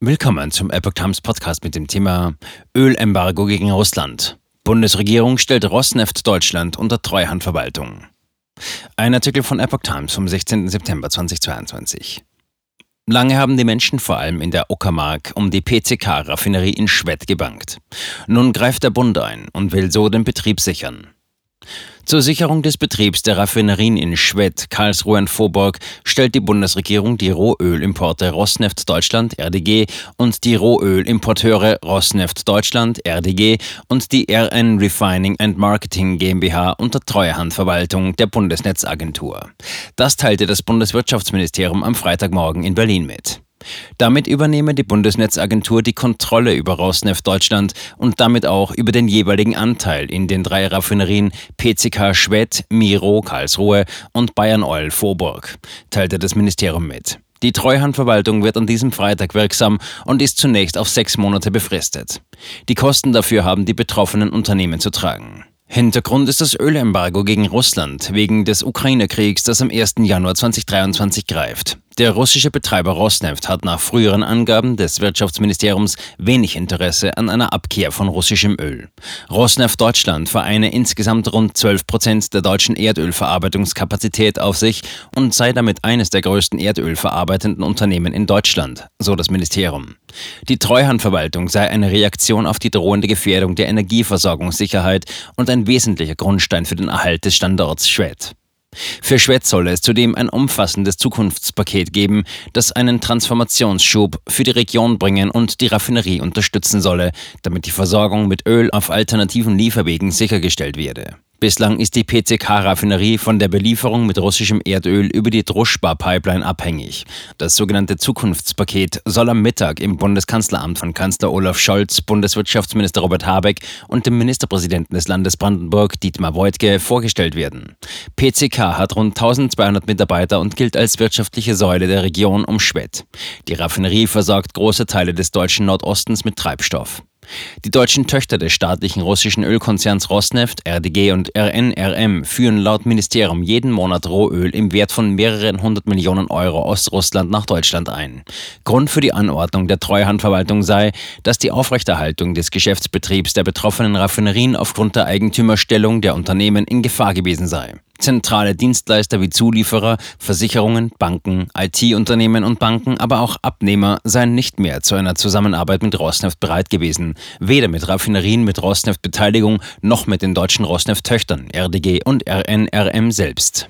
Willkommen zum Epoch Times Podcast mit dem Thema Ölembargo gegen Russland. Bundesregierung stellt Rosneft Deutschland unter Treuhandverwaltung. Ein Artikel von Epoch Times vom 16. September 2022. Lange haben die Menschen vor allem in der Uckermark um die PCK-Raffinerie in Schwedt gebankt. Nun greift der Bund ein und will so den Betrieb sichern. Zur Sicherung des Betriebs der Raffinerien in Schwedt, Karlsruhe und Vorburg stellt die Bundesregierung die Rohölimporte Rosneft Deutschland RDG und die Rohölimporteure Rosneft Deutschland RDG und die RN Refining and Marketing GmbH unter Treuhandverwaltung der Bundesnetzagentur. Das teilte das Bundeswirtschaftsministerium am Freitagmorgen in Berlin mit. Damit übernehme die Bundesnetzagentur die Kontrolle über Rosneft Deutschland und damit auch über den jeweiligen Anteil in den drei Raffinerien PCK Schwedt, Miro Karlsruhe und Bayern Oil Vorburg, teilte das Ministerium mit. Die Treuhandverwaltung wird an diesem Freitag wirksam und ist zunächst auf sechs Monate befristet. Die Kosten dafür haben die betroffenen Unternehmen zu tragen. Hintergrund ist das Ölembargo gegen Russland wegen des Ukraine-Kriegs, das am 1. Januar 2023 greift. Der russische Betreiber Rosneft hat nach früheren Angaben des Wirtschaftsministeriums wenig Interesse an einer Abkehr von russischem Öl. Rosneft Deutschland vereine insgesamt rund 12 Prozent der deutschen Erdölverarbeitungskapazität auf sich und sei damit eines der größten erdölverarbeitenden Unternehmen in Deutschland, so das Ministerium. Die Treuhandverwaltung sei eine Reaktion auf die drohende Gefährdung der Energieversorgungssicherheit und ein wesentlicher Grundstein für den Erhalt des Standorts Schwedt. Für Schwed soll es zudem ein umfassendes Zukunftspaket geben, das einen Transformationsschub für die Region bringen und die Raffinerie unterstützen solle, damit die Versorgung mit Öl auf alternativen Lieferwegen sichergestellt werde. Bislang ist die PCK-Raffinerie von der Belieferung mit russischem Erdöl über die Druschba-Pipeline abhängig. Das sogenannte Zukunftspaket soll am Mittag im Bundeskanzleramt von Kanzler Olaf Scholz, Bundeswirtschaftsminister Robert Habeck und dem Ministerpräsidenten des Landes Brandenburg, Dietmar Woidke, vorgestellt werden. PCK hat rund 1200 Mitarbeiter und gilt als wirtschaftliche Säule der Region um Schwedt. Die Raffinerie versorgt große Teile des deutschen Nordostens mit Treibstoff. Die deutschen Töchter des staatlichen russischen Ölkonzerns Rosneft, RDG und RNRM führen laut Ministerium jeden Monat Rohöl im Wert von mehreren hundert Millionen Euro aus Russland nach Deutschland ein. Grund für die Anordnung der Treuhandverwaltung sei, dass die Aufrechterhaltung des Geschäftsbetriebs der betroffenen Raffinerien aufgrund der Eigentümerstellung der Unternehmen in Gefahr gewesen sei. Zentrale Dienstleister wie Zulieferer, Versicherungen, Banken, IT-Unternehmen und Banken, aber auch Abnehmer seien nicht mehr zu einer Zusammenarbeit mit Rosneft bereit gewesen. Weder mit Raffinerien mit Rosneft-Beteiligung noch mit den deutschen Rosneft-Töchtern RDG und RNRM selbst.